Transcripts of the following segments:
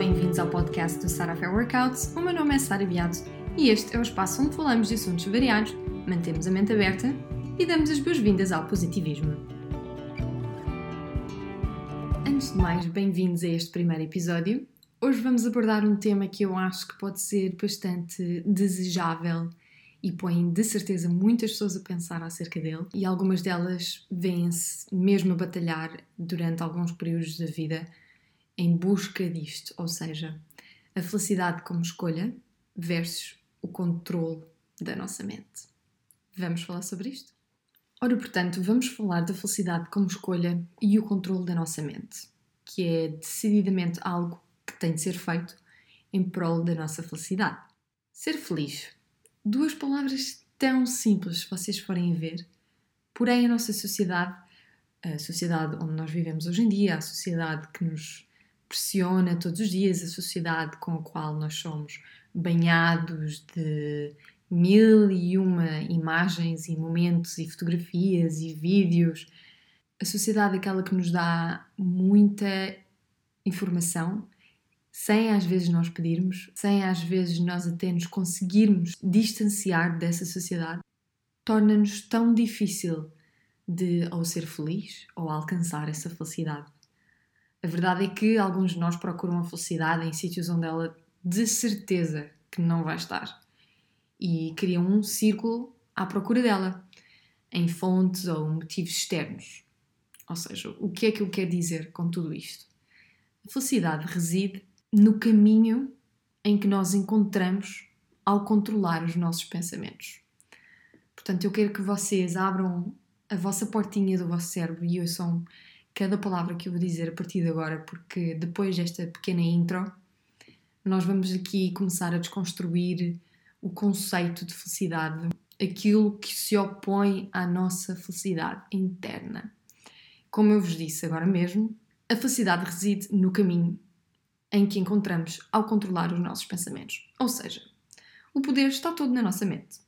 bem-vindos ao podcast do Sara Fair Workouts. O meu nome é Sara Beato e este é o espaço onde falamos de assuntos variados, mantemos a mente aberta e damos as boas-vindas ao positivismo. Antes de mais, bem-vindos a este primeiro episódio. Hoje vamos abordar um tema que eu acho que pode ser bastante desejável e põe de certeza muitas pessoas a pensar acerca dele, e algumas delas vêm-se mesmo a batalhar durante alguns períodos da vida em busca disto, ou seja, a felicidade como escolha versus o controle da nossa mente. Vamos falar sobre isto? Ora, portanto, vamos falar da felicidade como escolha e o controle da nossa mente, que é decididamente algo que tem de ser feito em prol da nossa felicidade. Ser feliz. Duas palavras tão simples, se vocês forem ver, porém a nossa sociedade, a sociedade onde nós vivemos hoje em dia, a sociedade que nos pressiona todos os dias a sociedade com a qual nós somos banhados de mil e uma imagens e momentos e fotografias e vídeos. A sociedade é aquela que nos dá muita informação sem às vezes nós pedirmos, sem às vezes nós até nos conseguirmos distanciar dessa sociedade, torna-nos tão difícil de ou ser feliz ou alcançar essa felicidade. A verdade é que alguns de nós procuram a felicidade em sítios onde ela de certeza que não vai estar e criam um círculo à procura dela, em fontes ou motivos externos. Ou seja, o que é que eu quero dizer com tudo isto? A felicidade reside no caminho em que nós encontramos ao controlar os nossos pensamentos. Portanto, eu quero que vocês abram a vossa portinha do vosso cérebro e ouçam cada palavra que eu vou dizer a partir de agora, porque depois desta pequena intro, nós vamos aqui começar a desconstruir o conceito de felicidade, aquilo que se opõe à nossa felicidade interna. Como eu vos disse agora mesmo, a felicidade reside no caminho em que encontramos ao controlar os nossos pensamentos. Ou seja, o poder está todo na nossa mente.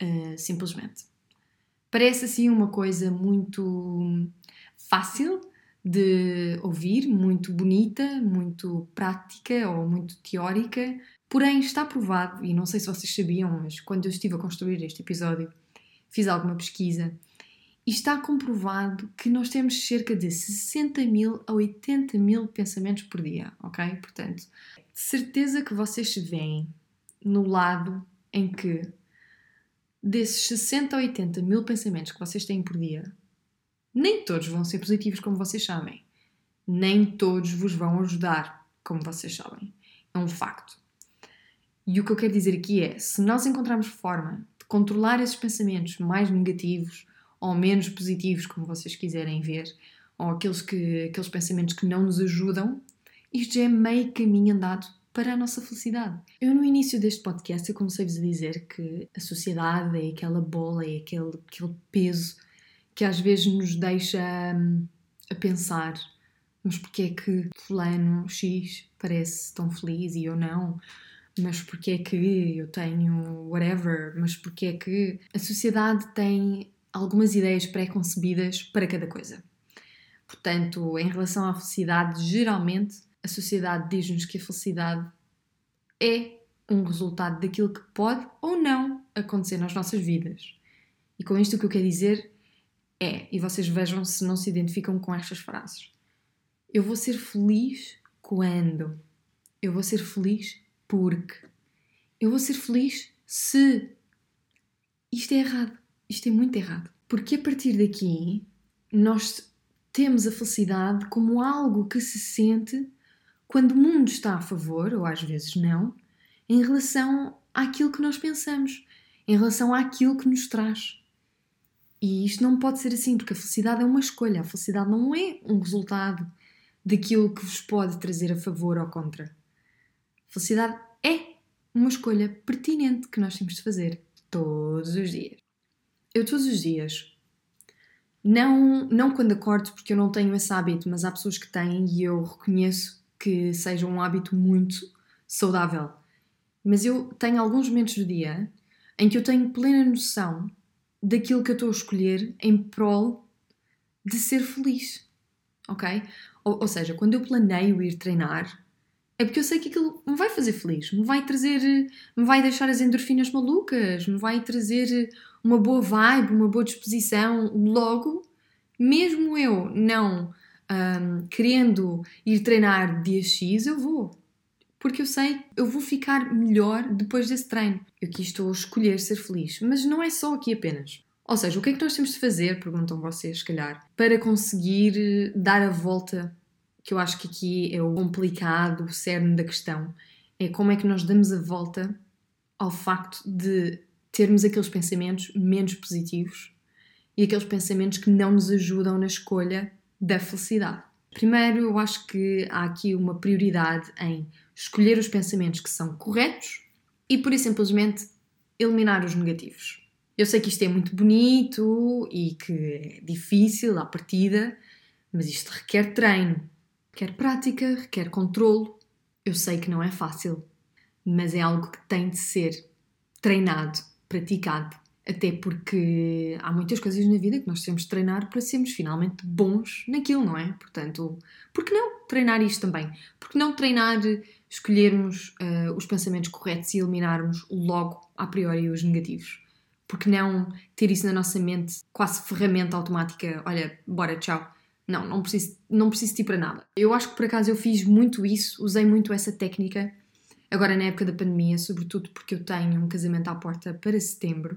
Uh, simplesmente. Parece assim uma coisa muito fácil de ouvir, muito bonita, muito prática ou muito teórica, porém está provado, e não sei se vocês sabiam, mas quando eu estive a construir este episódio, fiz alguma pesquisa e está comprovado que nós temos cerca de 60 mil a 80 mil pensamentos por dia, ok? Portanto, de certeza que vocês se veem no lado em que desses 60 a 80 mil pensamentos que vocês têm por dia, nem todos vão ser positivos, como vocês sabem. Nem todos vos vão ajudar, como vocês sabem. É um facto. E o que eu quero dizer aqui é: se nós encontrarmos forma de controlar esses pensamentos mais negativos ou menos positivos, como vocês quiserem ver, ou aqueles, que, aqueles pensamentos que não nos ajudam, isto já é meio caminho andado para a nossa felicidade. Eu, no início deste podcast, comecei-vos a dizer que a sociedade é aquela bola, é aquele, aquele peso que às vezes nos deixa hum, a pensar: mas porquê é que Fulano X parece tão feliz e eu não? Mas porquê é que eu tenho whatever? Mas porquê é que a sociedade tem algumas ideias pré-concebidas para cada coisa? Portanto, em relação à felicidade, geralmente a sociedade diz-nos que a felicidade é um resultado daquilo que pode ou não acontecer nas nossas vidas. E com isto o que eu quero dizer é, e vocês vejam se não se identificam com estas frases. Eu vou ser feliz quando? Eu vou ser feliz porque? Eu vou ser feliz se? Isto é errado. Isto é muito errado. Porque a partir daqui nós temos a felicidade como algo que se sente quando o mundo está a favor, ou às vezes não, em relação àquilo que nós pensamos, em relação àquilo que nos traz. E isto não pode ser assim, porque a felicidade é uma escolha. A felicidade não é um resultado daquilo que vos pode trazer a favor ou contra. A felicidade é uma escolha pertinente que nós temos de fazer todos os dias. Eu todos os dias, não, não quando acordo, porque eu não tenho esse hábito, mas há pessoas que têm e eu reconheço que seja um hábito muito saudável. Mas eu tenho alguns momentos do dia em que eu tenho plena noção daquilo que eu estou a escolher em prol de ser feliz, ok? Ou, ou seja, quando eu planeio ir treinar, É porque eu sei que aquilo me vai fazer feliz, me vai trazer, me vai deixar as endorfinas malucas, me vai trazer uma boa vibe, uma boa disposição. Logo, mesmo eu não um, querendo ir treinar dia X, eu vou. Porque eu sei eu vou ficar melhor depois desse treino. Eu aqui estou a escolher ser feliz. Mas não é só aqui apenas. Ou seja, o que é que nós temos de fazer, perguntam vocês, se calhar, para conseguir eh, dar a volta, que eu acho que aqui é o complicado, o cerne da questão, é como é que nós damos a volta ao facto de termos aqueles pensamentos menos positivos e aqueles pensamentos que não nos ajudam na escolha da felicidade. Primeiro, eu acho que há aqui uma prioridade em escolher os pensamentos que são corretos e, por simplesmente, eliminar os negativos. Eu sei que isto é muito bonito e que é difícil à partida, mas isto requer treino, requer prática, requer controlo. Eu sei que não é fácil, mas é algo que tem de ser treinado, praticado. Até porque há muitas coisas na vida que nós temos de treinar para sermos finalmente bons naquilo, não é? Portanto, por que não treinar isto também? Por que não treinar, escolhermos uh, os pensamentos corretos e eliminarmos logo, a priori, os negativos? porque não ter isso na nossa mente, quase ferramenta automática, olha, bora, tchau. Não, não preciso, não preciso de ti para nada. Eu acho que por acaso eu fiz muito isso, usei muito essa técnica, agora na época da pandemia, sobretudo porque eu tenho um casamento à porta para setembro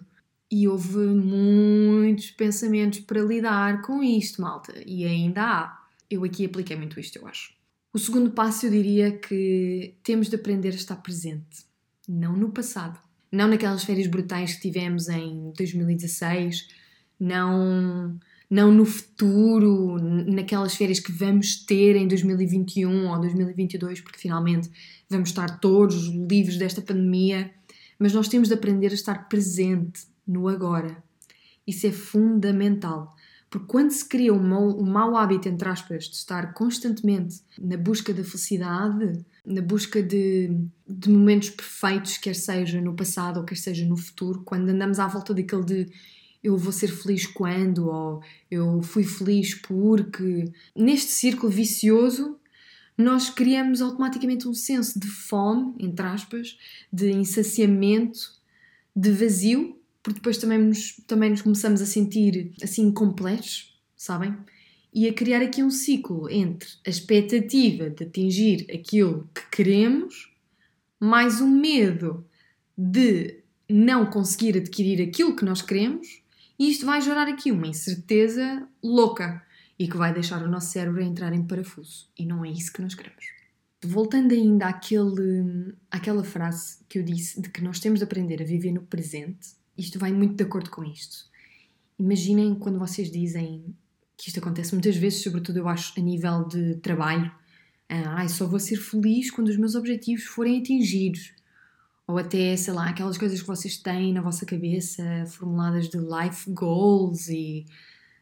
e houve muitos pensamentos para lidar com isto, malta, e ainda há. Eu aqui apliquei muito isto, eu acho. O segundo passo eu diria que temos de aprender a estar presente, não no passado não naquelas férias brutais que tivemos em 2016, não, não no futuro, naquelas férias que vamos ter em 2021 ou 2022, porque finalmente vamos estar todos livres desta pandemia, mas nós temos de aprender a estar presente no agora. Isso é fundamental. Porque quando se cria um mau, um mau hábito, entre aspas, de estar constantemente na busca da felicidade, na busca de, de momentos perfeitos, quer seja no passado ou quer seja no futuro, quando andamos à volta daquele de eu vou ser feliz quando, ou eu fui feliz porque. Neste círculo vicioso, nós criamos automaticamente um senso de fome, entre aspas, de insaciamento, de vazio, porque depois também nos, também nos começamos a sentir assim incompletos, sabem? E a criar aqui um ciclo entre a expectativa de atingir aquilo que queremos, mais o medo de não conseguir adquirir aquilo que nós queremos, e isto vai gerar aqui uma incerteza louca e que vai deixar o nosso cérebro entrar em parafuso. E não é isso que nós queremos. Voltando ainda àquele, àquela frase que eu disse de que nós temos de aprender a viver no presente, isto vai muito de acordo com isto. Imaginem quando vocês dizem que isto acontece muitas vezes, sobretudo eu acho a nível de trabalho. Ah, só vou ser feliz quando os meus objetivos forem atingidos. Ou até, sei lá, aquelas coisas que vocês têm na vossa cabeça, formuladas de life goals e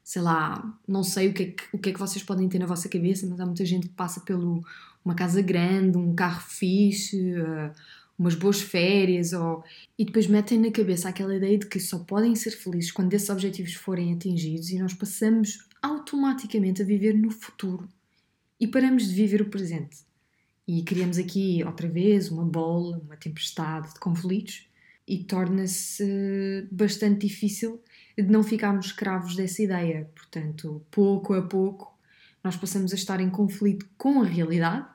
sei lá, não sei o que, é que, o que é que vocês podem ter na vossa cabeça, mas há muita gente que passa pelo uma casa grande, um carro fixe, uh, umas boas férias, ou... e depois metem na cabeça aquela ideia de que só podem ser felizes quando esses objetivos forem atingidos e nós passamos automaticamente a viver no futuro e paramos de viver o presente. E criamos aqui outra vez uma bola, uma tempestade de conflitos e torna-se bastante difícil de não ficarmos escravos dessa ideia. Portanto, pouco a pouco, nós passamos a estar em conflito com a realidade,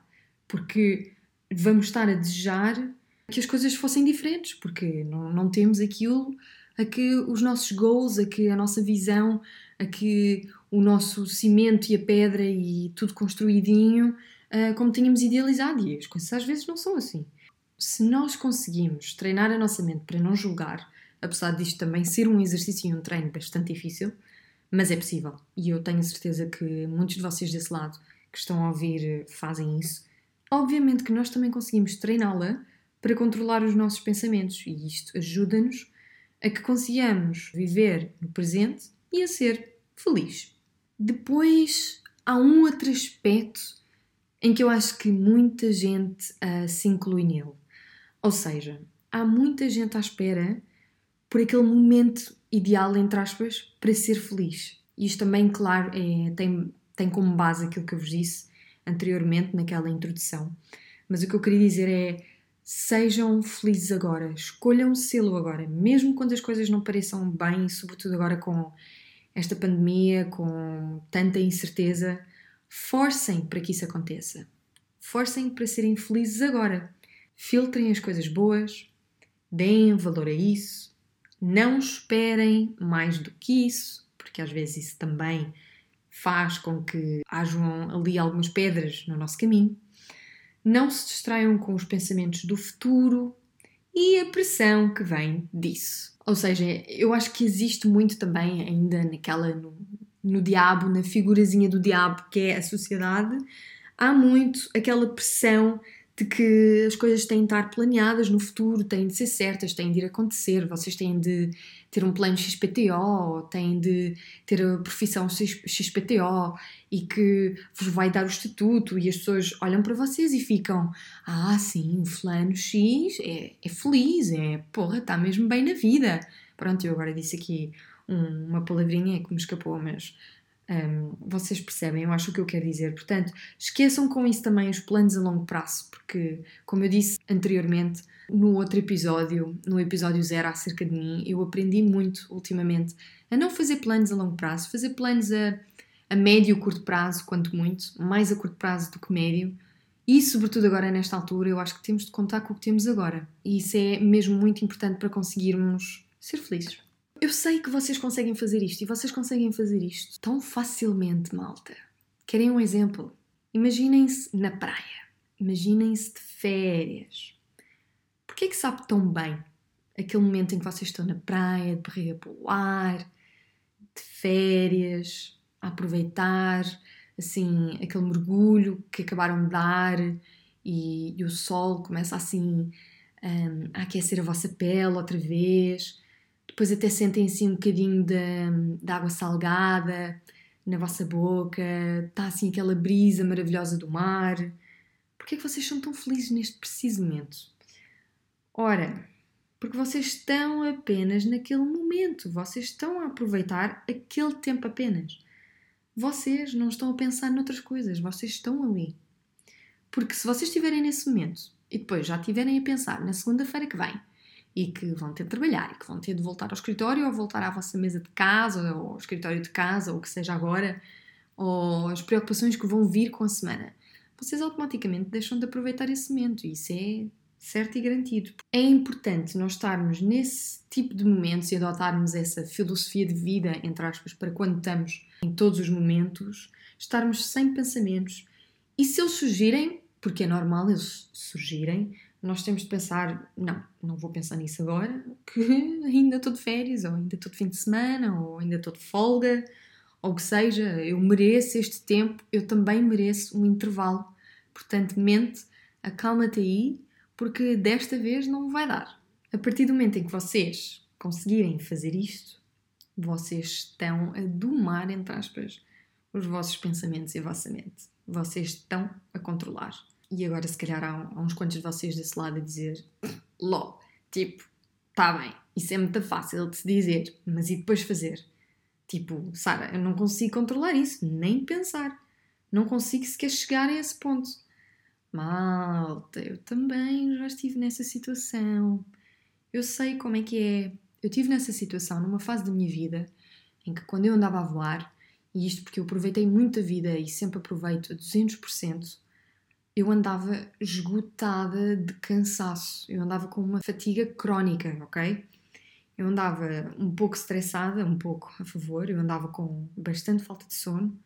porque vamos estar a desejar que as coisas fossem diferentes, porque não, não temos aquilo a que os nossos goals, a que a nossa visão, a que o nosso cimento e a pedra e tudo construidinho uh, como tínhamos idealizado. E as coisas às vezes não são assim. Se nós conseguimos treinar a nossa mente para não julgar, apesar disto também ser um exercício e um treino bastante difícil, mas é possível. E eu tenho certeza que muitos de vocês desse lado que estão a ouvir fazem isso. Obviamente que nós também conseguimos treiná-la para controlar os nossos pensamentos e isto ajuda-nos a que consigamos viver no presente e a ser feliz. Depois há um outro aspecto em que eu acho que muita gente uh, se inclui nele. Ou seja, há muita gente à espera por aquele momento ideal, entre aspas, para ser feliz. E isto também, claro, é, tem, tem como base aquilo que eu vos disse anteriormente naquela introdução Mas o que eu queria dizer é sejam felizes agora, escolham sê-lo agora, mesmo quando as coisas não pareçam bem, sobretudo agora com esta pandemia, com tanta incerteza, forcem para que isso aconteça. Forcem para serem felizes agora. Filtrem as coisas boas, deem valor a isso, não esperem mais do que isso, porque às vezes isso também faz com que hajam ali algumas pedras no nosso caminho. Não se distraiam com os pensamentos do futuro e a pressão que vem disso. Ou seja, eu acho que existe muito também ainda naquela no, no diabo, na figurazinha do diabo que é a sociedade, há muito aquela pressão de que as coisas têm de estar planeadas no futuro, têm de ser certas, têm de ir acontecer, vocês têm de ter um plano XPTO, têm de ter a profissão XPTO e que vos vai dar o estatuto e as pessoas olham para vocês e ficam ah sim, o fulano X é, é feliz, é porra, está mesmo bem na vida. Pronto, eu agora disse aqui um, uma palavrinha que me escapou, mas um, vocês percebem, eu acho o que eu quero dizer. Portanto, esqueçam com isso também os planos a longo prazo, porque, como eu disse anteriormente, no outro episódio, no episódio zero acerca de mim, eu aprendi muito ultimamente a não fazer planos a longo prazo, fazer planos a, a médio e curto prazo, quanto muito, mais a curto prazo do que médio. E, sobretudo agora nesta altura, eu acho que temos de contar com o que temos agora. E isso é mesmo muito importante para conseguirmos ser felizes. Eu sei que vocês conseguem fazer isto e vocês conseguem fazer isto tão facilmente, malta. Querem um exemplo? Imaginem-se na praia. Imaginem-se de férias. Porquê é que sabe tão bem aquele momento em que vocês estão na praia, de barriga para o ar, de férias, a aproveitar assim aquele mergulho que acabaram de dar e, e o sol começa assim um, a aquecer a vossa pele outra vez depois até sentem assim um bocadinho de, de água salgada na vossa boca, está assim aquela brisa maravilhosa do mar. Porquê é que vocês são tão felizes neste preciso momento? Ora, porque vocês estão apenas naquele momento, vocês estão a aproveitar aquele tempo apenas. Vocês não estão a pensar noutras coisas, vocês estão ali. Porque se vocês estiverem nesse momento e depois já estiverem a pensar na segunda-feira que vem, e que vão ter de trabalhar e que vão ter de voltar ao escritório ou voltar à vossa mesa de casa ou ao escritório de casa ou o que seja agora, ou as preocupações que vão vir com a semana, vocês automaticamente deixam de aproveitar esse momento e isso é certo e garantido. É importante nós estarmos nesse tipo de momentos e adotarmos essa filosofia de vida, entre aspas, para quando estamos em todos os momentos, estarmos sem pensamentos e se eles surgirem, porque é normal eles surgirem, nós temos de pensar: não, não vou pensar nisso agora, que ainda estou de férias, ou ainda estou de fim de semana, ou ainda estou de folga, ou que seja, eu mereço este tempo, eu também mereço um intervalo. Portanto, mente, acalma-te aí, porque desta vez não vai dar. A partir do momento em que vocês conseguirem fazer isto, vocês estão a domar, entre aspas, os vossos pensamentos e a vossa mente. Vocês estão a controlar. E agora, se calhar, há, uns quantos de vocês desse lado a dizer: LOL, tipo, tá bem, isso é muito fácil de se dizer, mas e depois fazer? Tipo, Sara, eu não consigo controlar isso, nem pensar. Não consigo sequer chegar a esse ponto. Malta, eu também já estive nessa situação. Eu sei como é que é. Eu estive nessa situação numa fase da minha vida em que, quando eu andava a voar, e isto porque eu aproveitei muito a vida e sempre aproveito a 200%, eu andava esgotada de cansaço, eu andava com uma fatiga crónica, ok? Eu andava um pouco estressada, um pouco a favor, eu andava com bastante falta de sono,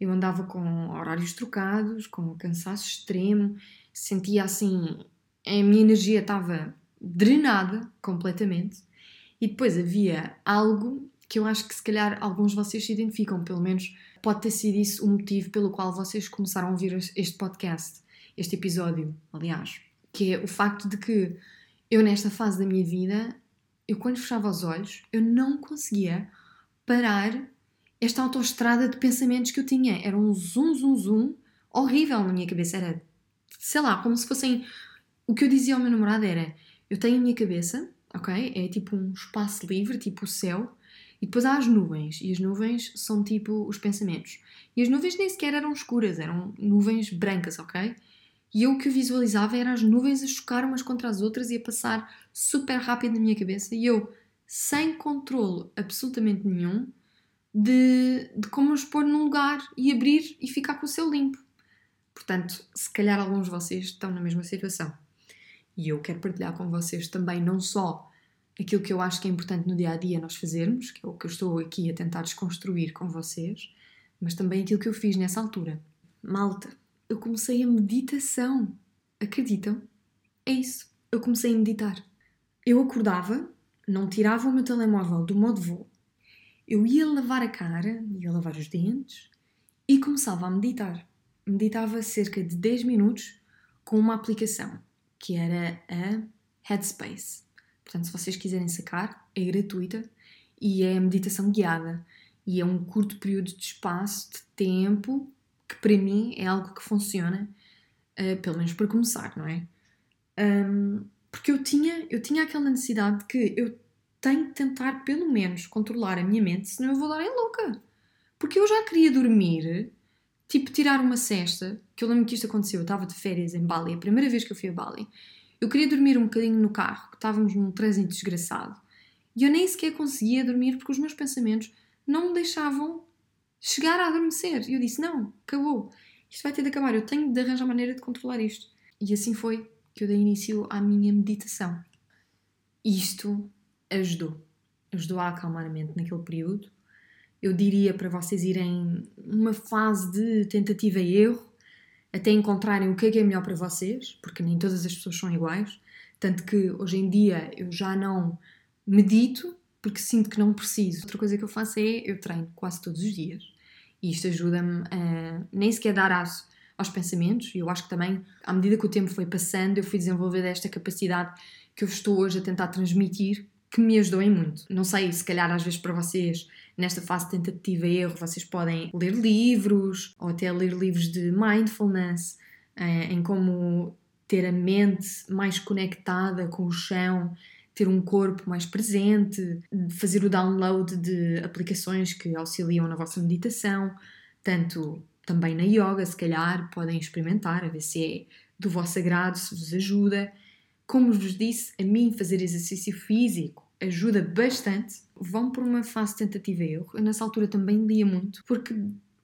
eu andava com horários trocados, com cansaço extremo, sentia assim, a minha energia estava drenada completamente. E depois havia algo que eu acho que se calhar alguns de vocês se identificam, pelo menos pode ter sido isso o motivo pelo qual vocês começaram a ouvir este podcast, este episódio, aliás, que é o facto de que eu nesta fase da minha vida, eu quando fechava os olhos, eu não conseguia parar esta autoestrada de pensamentos que eu tinha. Era um zoom, zoom, zoom horrível na minha cabeça. Era, sei lá, como se fossem. O que eu dizia ao meu namorado era: eu tenho a minha cabeça, ok? É tipo um espaço livre, tipo o céu, e depois há as nuvens, e as nuvens são tipo os pensamentos. E as nuvens nem sequer eram escuras, eram nuvens brancas, ok? E eu o que visualizava era as nuvens a chocar umas contra as outras e a passar super rápido na minha cabeça e eu sem controle absolutamente nenhum de, de como os pôr num lugar e abrir e ficar com o seu limpo. Portanto, se calhar alguns de vocês estão na mesma situação. E eu quero partilhar com vocês também não só aquilo que eu acho que é importante no dia a dia nós fazermos, que é o que eu estou aqui a tentar desconstruir com vocês, mas também aquilo que eu fiz nessa altura. Malta, eu comecei a meditação. Acreditam? É isso. Eu comecei a meditar. Eu acordava, não tirava o meu telemóvel do modo voo, eu ia lavar a cara, ia lavar os dentes e começava a meditar. Meditava cerca de 10 minutos com uma aplicação que era a Headspace. Portanto, se vocês quiserem sacar, é gratuita e é meditação guiada. E é um curto período de espaço, de tempo, que para mim é algo que funciona, uh, pelo menos para começar, não é? Um, porque eu tinha, eu tinha aquela necessidade de que eu tenho que tentar pelo menos controlar a minha mente, senão eu vou dar em louca. Porque eu já queria dormir, tipo tirar uma cesta, que eu lembro que isto aconteceu, eu estava de férias em Bali, a primeira vez que eu fui a Bali. Eu queria dormir um bocadinho no carro, que estávamos num trânsito desgraçado. E eu nem sequer conseguia dormir porque os meus pensamentos não me deixavam chegar a adormecer. E eu disse: não, acabou. Isto vai ter de acabar. Eu tenho de arranjar maneira de controlar isto. E assim foi que eu dei início à minha meditação. Isto ajudou. Ajudou a acalmar a mente naquele período. Eu diria para vocês irem numa fase de tentativa e erro, até encontrarem o que é que é melhor para vocês, porque nem todas as pessoas são iguais. Tanto que hoje em dia eu já não medito porque sinto que não preciso. Outra coisa que eu faço é eu treino quase todos os dias. E isto ajuda-me a nem sequer dar aço aos pensamentos. E eu acho que também, à medida que o tempo foi passando, eu fui desenvolvendo esta capacidade que eu estou hoje a tentar transmitir, que me ajudou em muito. Não sei, se calhar às vezes para vocês, nesta fase de tentativa e erro, vocês podem ler livros ou até ler livros de mindfulness, eh, em como ter a mente mais conectada com o chão ter um corpo mais presente, fazer o download de aplicações que auxiliam na vossa meditação, tanto também na yoga, se calhar podem experimentar, a ver se é do vosso agrado, se vos ajuda. Como vos disse, a mim fazer exercício físico ajuda bastante. Vão por uma fase tentativa e erro. Eu nessa altura também lia muito, porque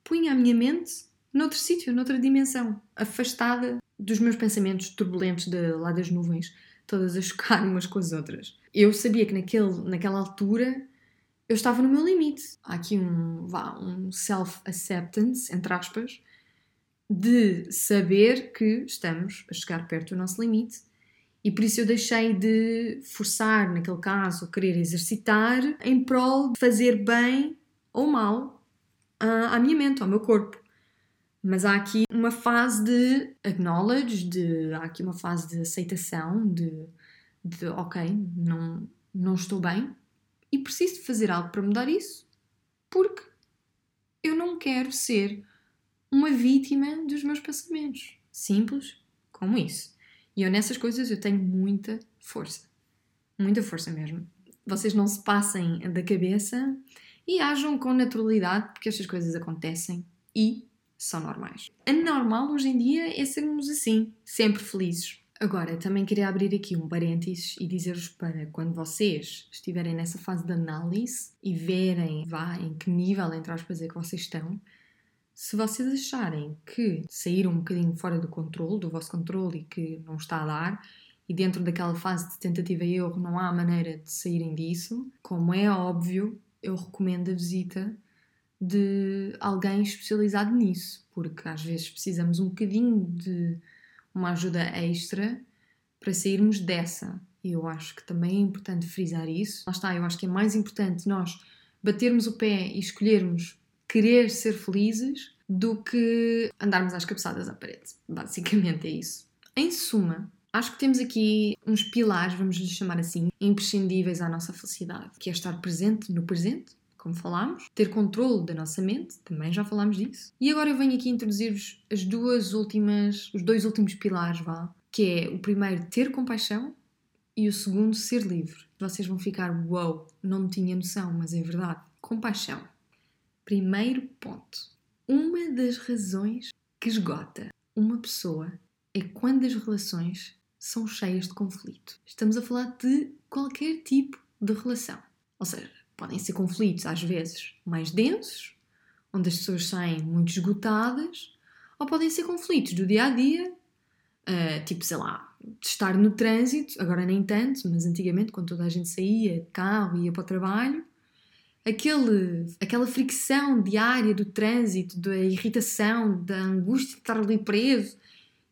punha a minha mente noutro sítio, noutra dimensão, afastada dos meus pensamentos turbulentos de lá das nuvens todas a chocar umas com as outras. Eu sabia que naquele, naquela altura eu estava no meu limite. Há aqui um, um self-acceptance, entre aspas, de saber que estamos a chegar perto do nosso limite e por isso eu deixei de forçar, naquele caso, querer exercitar em prol de fazer bem ou mal à minha mente, ao meu corpo. Mas há aqui uma fase de acknowledge, de, há aqui uma fase de aceitação, de, de ok, não, não estou bem e preciso de fazer algo para mudar isso, porque eu não quero ser uma vítima dos meus pensamentos. Simples como isso. E eu nessas coisas eu tenho muita força. Muita força mesmo. Vocês não se passem da cabeça e ajam com naturalidade, porque estas coisas acontecem e são normais. A normal hoje em dia é sermos assim, sempre felizes. Agora, também queria abrir aqui um parênteses e dizer-vos para quando vocês estiverem nessa fase de análise e verem, vá, em que nível, entre aspas, é que vocês estão, se vocês acharem que saíram um bocadinho fora do controle, do vosso controle e que não está a dar, e dentro daquela fase de tentativa e erro não há maneira de saírem disso, como é óbvio, eu recomendo a visita de alguém especializado nisso, porque às vezes precisamos um bocadinho de uma ajuda extra para sairmos dessa. E eu acho que também é importante frisar isso. Lá está, eu acho que é mais importante nós batermos o pé e escolhermos querer ser felizes do que andarmos às cabeçadas à parede. Basicamente é isso. Em suma, acho que temos aqui uns pilares, vamos lhes chamar assim, imprescindíveis à nossa felicidade, que é estar presente no presente, como falámos, ter controle da nossa mente, também já falámos disso. E agora eu venho aqui introduzir-vos as duas últimas, os dois últimos pilares, vá, que é o primeiro ter compaixão e o segundo ser livre. Vocês vão ficar, uau, wow, não tinha noção, mas é verdade. Compaixão. Primeiro ponto. Uma das razões que esgota uma pessoa é quando as relações são cheias de conflito. Estamos a falar de qualquer tipo de relação. Ou seja, podem ser conflitos às vezes mais densos, onde as pessoas saem muito esgotadas, ou podem ser conflitos do dia a dia, uh, tipo, sei lá, de estar no trânsito, agora nem tanto, mas antigamente, quando toda a gente saía de carro e ia para o trabalho, aquele, aquela fricção diária do trânsito, da irritação, da angústia de estar ali preso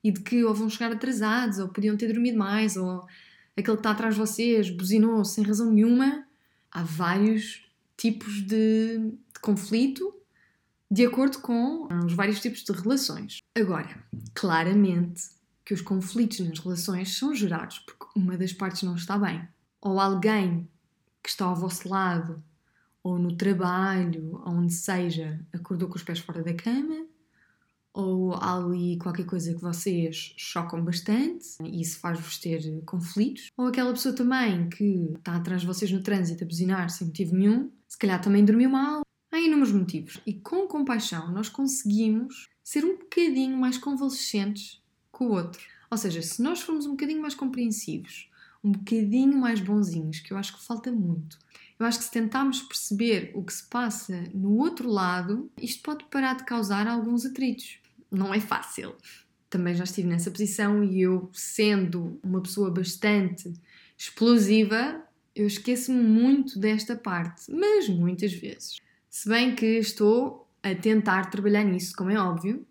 e de que ou vão chegar atrasados, ou podiam ter dormido mais, ou aquele que está atrás de vocês buzinou sem razão nenhuma. Há vários tipos de, de conflito de acordo com os vários tipos de relações. Agora, claramente que os conflitos nas relações são gerados porque uma das partes não está bem. Ou alguém que está ao vosso lado ou no trabalho, onde seja, acordou com os pés fora da cama, ou há ali qualquer coisa que vocês chocam bastante e isso faz-vos ter conflitos, ou aquela pessoa também que está atrás de vocês no trânsito a buzinar sem motivo nenhum, se calhar também dormiu mal. Há inúmeros motivos. E com compaixão nós conseguimos ser um bocadinho mais convalescentes com o outro. Ou seja, se nós formos um bocadinho mais compreensivos, um bocadinho mais bonzinhos, que eu acho que falta muito, eu acho que se tentarmos perceber o que se passa no outro lado, isto pode parar de causar alguns atritos. Não é fácil. Também já estive nessa posição e eu, sendo uma pessoa bastante explosiva, eu esqueço-me muito desta parte, mas muitas vezes. Se bem que estou a tentar trabalhar nisso, como é óbvio,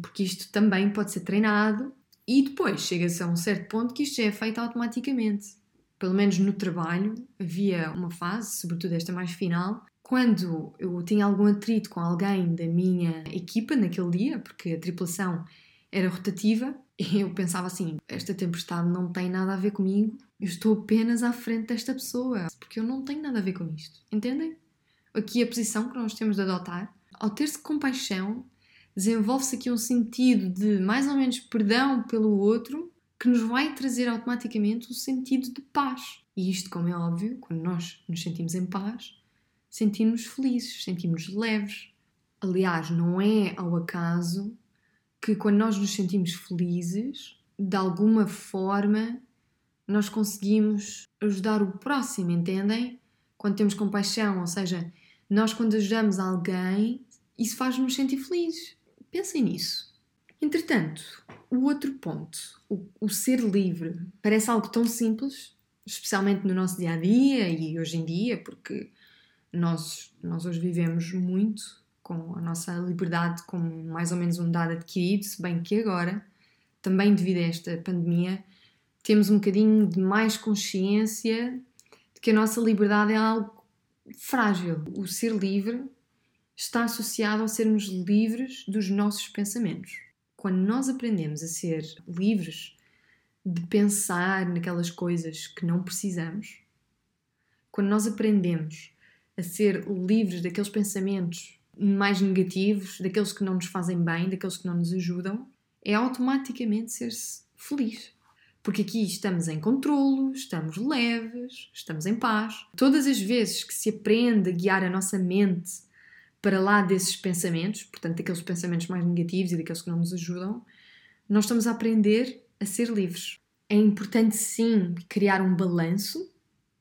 porque isto também pode ser treinado e depois chega-se a um certo ponto que isto já é feito automaticamente pelo menos no trabalho, havia uma fase, sobretudo esta mais final, quando eu tinha algum atrito com alguém da minha equipa naquele dia, porque a tripulação era rotativa, e eu pensava assim: esta tempestade não tem nada a ver comigo, eu estou apenas à frente desta pessoa, porque eu não tenho nada a ver com isto. Entendem? Aqui a posição que nós temos de adotar, ao ter-se compaixão, desenvolve-se aqui um sentido de mais ou menos perdão pelo outro que nos vai trazer automaticamente um sentido de paz. E isto, como é óbvio, quando nós nos sentimos em paz, sentimos felizes, sentimos leves. Aliás, não é ao acaso que quando nós nos sentimos felizes, de alguma forma, nós conseguimos ajudar o próximo, entendem? Quando temos compaixão, ou seja, nós quando ajudamos alguém, isso faz-nos sentir felizes. Pensem nisso. Entretanto, o outro ponto, o, o, ser livre, parece algo tão simples, especialmente no nosso dia a dia e hoje em dia, porque nós, nós hoje vivemos muito com a nossa liberdade como mais ou menos um dado adquirido, se bem que agora, também devido a esta pandemia, temos um bocadinho de mais consciência de que a nossa liberdade é algo frágil. O ser livre está associado a sermos livres dos nossos pensamentos quando nós aprendemos a ser livres de pensar naquelas coisas que não precisamos, quando nós aprendemos a ser livres daqueles pensamentos mais negativos, daqueles que não nos fazem bem, daqueles que não nos ajudam, é automaticamente ser-se feliz. Porque aqui estamos em controlo, estamos leves, estamos em paz. Todas as vezes que se aprende a guiar a nossa mente para lá desses pensamentos, portanto, daqueles pensamentos mais negativos e daqueles que não nos ajudam, nós estamos a aprender a ser livres. É importante, sim, criar um balanço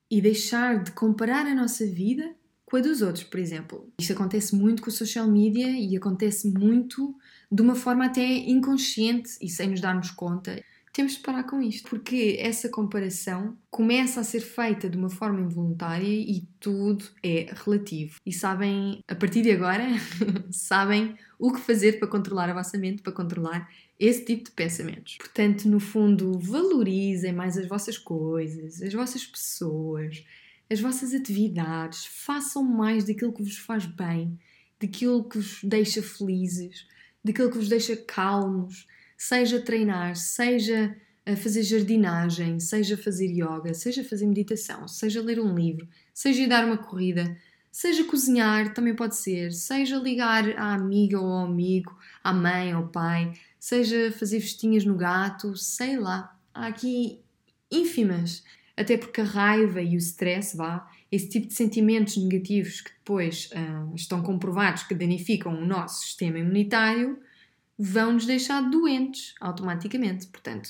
e deixar de comparar a nossa vida com a dos outros, por exemplo. Isto acontece muito com o social media e acontece muito de uma forma até inconsciente e sem nos darmos conta temos de parar com isto, porque essa comparação começa a ser feita de uma forma involuntária e tudo é relativo. E sabem, a partir de agora, sabem o que fazer para controlar a vossa mente, para controlar esse tipo de pensamentos. Portanto, no fundo, valorizem mais as vossas coisas, as vossas pessoas, as vossas atividades, façam mais daquilo que vos faz bem, daquilo que vos deixa felizes, daquilo que vos deixa calmos seja treinar, seja a fazer jardinagem, seja fazer yoga, seja fazer meditação, seja ler um livro, seja ir dar uma corrida, seja cozinhar, também pode ser, seja ligar à amiga ou ao amigo, à mãe ou ao pai, seja fazer festinhas no gato, sei lá. Há aqui ínfimas. Até porque a raiva e o stress, vá, esse tipo de sentimentos negativos que depois uh, estão comprovados que danificam o nosso sistema imunitário, vão nos deixar doentes automaticamente. Portanto,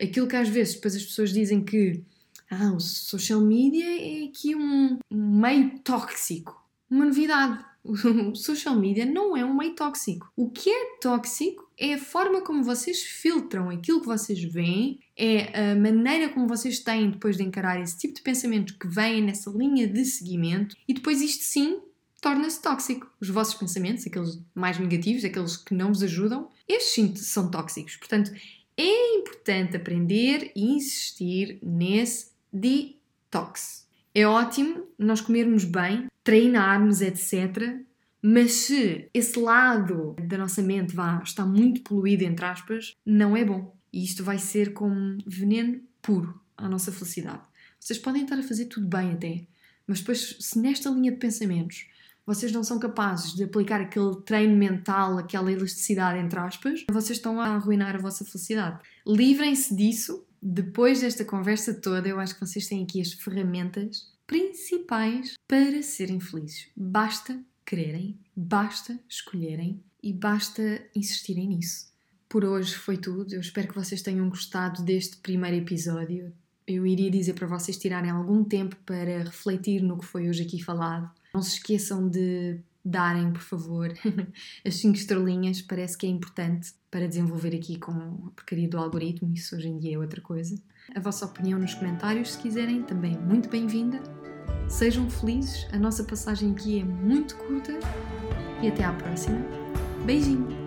aquilo que às vezes depois as pessoas dizem que ah, o social media é aqui um meio tóxico. Uma novidade. O social media não é um meio tóxico. O que é tóxico é a forma como vocês filtram aquilo que vocês veem, é a maneira como vocês têm depois de encarar esse tipo de pensamentos que vêm nessa linha de seguimento e depois isto sim torna-se tóxico. Os vossos pensamentos, aqueles mais negativos, aqueles que não vos ajudam, estes sim são tóxicos. Portanto, é importante aprender e insistir nesse detox. É ótimo nós comermos bem, treinarmos, etc. Mas se esse lado da nossa mente vá, está muito poluído, entre aspas, não é bom. E isto vai ser como veneno puro à nossa felicidade. Vocês podem estar a fazer tudo bem até, mas depois, se nesta linha de pensamentos vocês não são capazes de aplicar aquele treino mental, aquela elasticidade, entre aspas, vocês estão a arruinar a vossa felicidade. Livrem-se disso. Depois desta conversa toda, eu acho que vocês têm aqui as ferramentas principais para serem felizes. Basta quererem, basta escolherem e basta insistirem nisso. Por hoje foi tudo. Eu espero que vocês tenham gostado deste primeiro episódio. Eu iria dizer para vocês tirarem algum tempo para refletir no que foi hoje aqui falado não se esqueçam de darem, por favor, as 5 estrelinhas, parece que é importante para desenvolver aqui com a porcaria do algoritmo, isso hoje em dia é outra coisa. A vossa opinião nos comentários, se quiserem, também é muito bem-vinda. Sejam felizes, a nossa passagem aqui é muito curta e até à próxima. Beijinho!